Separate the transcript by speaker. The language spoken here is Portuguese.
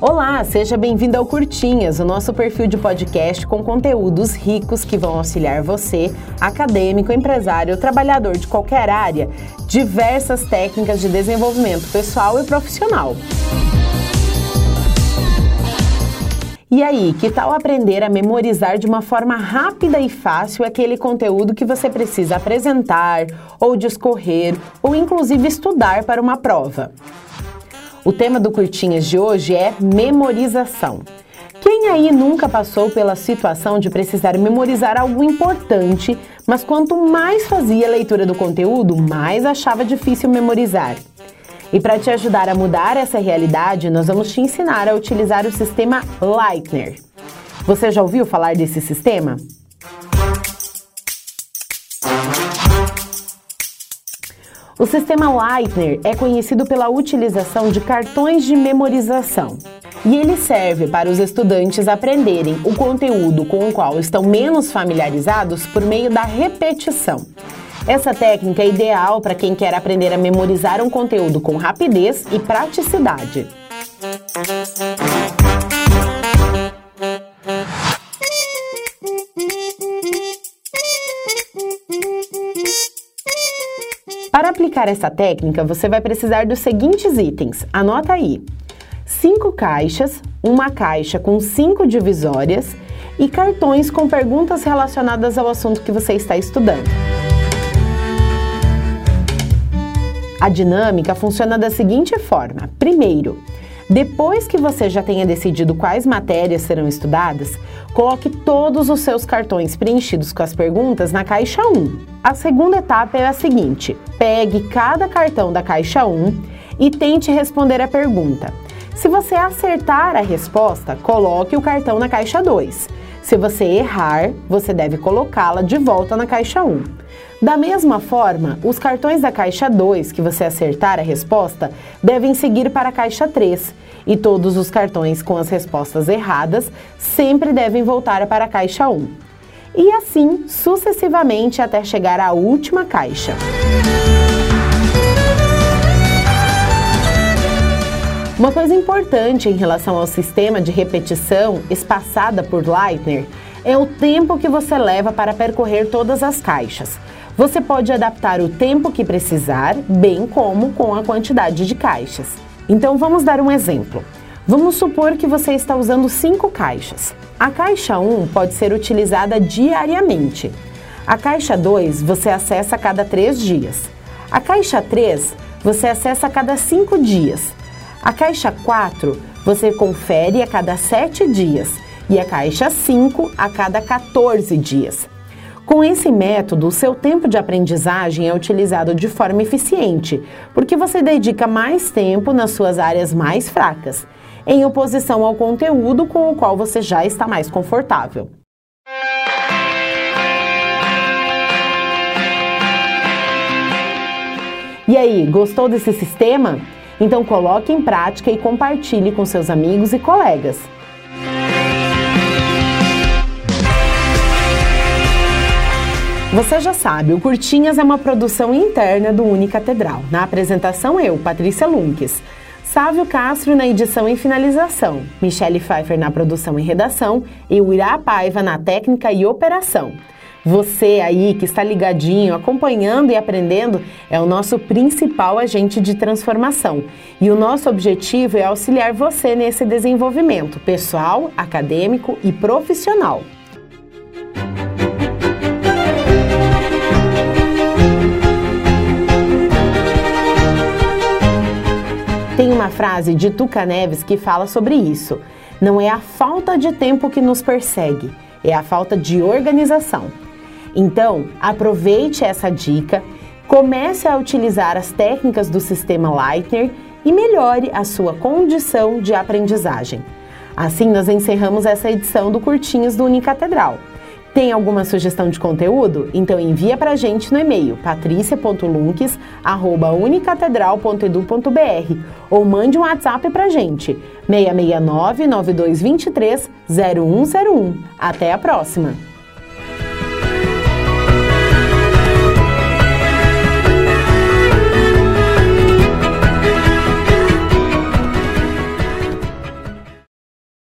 Speaker 1: Olá, seja bem-vindo ao Curtinhas, o nosso perfil de podcast com conteúdos ricos que vão auxiliar você, acadêmico, empresário, trabalhador de qualquer área, diversas técnicas de desenvolvimento pessoal e profissional. E aí, que tal aprender a memorizar de uma forma rápida e fácil aquele conteúdo que você precisa apresentar, ou discorrer, ou inclusive estudar para uma prova? O tema do Curtinhas de hoje é memorização. Quem aí nunca passou pela situação de precisar memorizar algo importante, mas quanto mais fazia a leitura do conteúdo, mais achava difícil memorizar? E para te ajudar a mudar essa realidade, nós vamos te ensinar a utilizar o sistema Leitner. Você já ouviu falar desse sistema? O sistema Leitner é conhecido pela utilização de cartões de memorização. E ele serve para os estudantes aprenderem o conteúdo com o qual estão menos familiarizados por meio da repetição. Essa técnica é ideal para quem quer aprender a memorizar um conteúdo com rapidez e praticidade. Para aplicar essa técnica, você vai precisar dos seguintes itens. Anota aí: cinco caixas, uma caixa com cinco divisórias e cartões com perguntas relacionadas ao assunto que você está estudando. A dinâmica funciona da seguinte forma: primeiro, depois que você já tenha decidido quais matérias serão estudadas, coloque todos os seus cartões preenchidos com as perguntas na caixa 1. A segunda etapa é a seguinte: pegue cada cartão da caixa 1 e tente responder a pergunta. Se você acertar a resposta, coloque o cartão na caixa 2. Se você errar, você deve colocá-la de volta na caixa 1. Da mesma forma, os cartões da caixa 2 que você acertar a resposta devem seguir para a caixa 3 e todos os cartões com as respostas erradas sempre devem voltar para a caixa 1. E assim sucessivamente até chegar à última caixa. Uma coisa importante em relação ao sistema de repetição espaçada por Leitner é o tempo que você leva para percorrer todas as caixas. Você pode adaptar o tempo que precisar, bem como com a quantidade de caixas. Então vamos dar um exemplo. Vamos supor que você está usando cinco caixas. A caixa 1 pode ser utilizada diariamente. A caixa 2 você acessa a cada três dias. A caixa 3 você acessa a cada cinco dias. A caixa 4 você confere a cada sete dias. E a caixa 5 a cada 14 dias. Com esse método, o seu tempo de aprendizagem é utilizado de forma eficiente, porque você dedica mais tempo nas suas áreas mais fracas, em oposição ao conteúdo com o qual você já está mais confortável. E aí, gostou desse sistema? Então coloque em prática e compartilhe com seus amigos e colegas. Você já sabe, o Curtinhas é uma produção interna do Unicatedral. Na apresentação, eu, Patrícia Lunques. Sávio Castro na edição e finalização, Michele Pfeiffer na produção e redação e o Irá Paiva na técnica e operação. Você aí que está ligadinho, acompanhando e aprendendo, é o nosso principal agente de transformação. E o nosso objetivo é auxiliar você nesse desenvolvimento pessoal, acadêmico e profissional. Tem uma frase de Tuca Neves que fala sobre isso. Não é a falta de tempo que nos persegue, é a falta de organização. Então, aproveite essa dica, comece a utilizar as técnicas do sistema Leitner e melhore a sua condição de aprendizagem. Assim, nós encerramos essa edição do Curtinhos do Unicatedral. Tem alguma sugestão de conteúdo? Então envia para a gente no e-mail patricia.lunques@unicatedral.edu.br ou mande um WhatsApp para a gente 669 9223 0101. Até a próxima.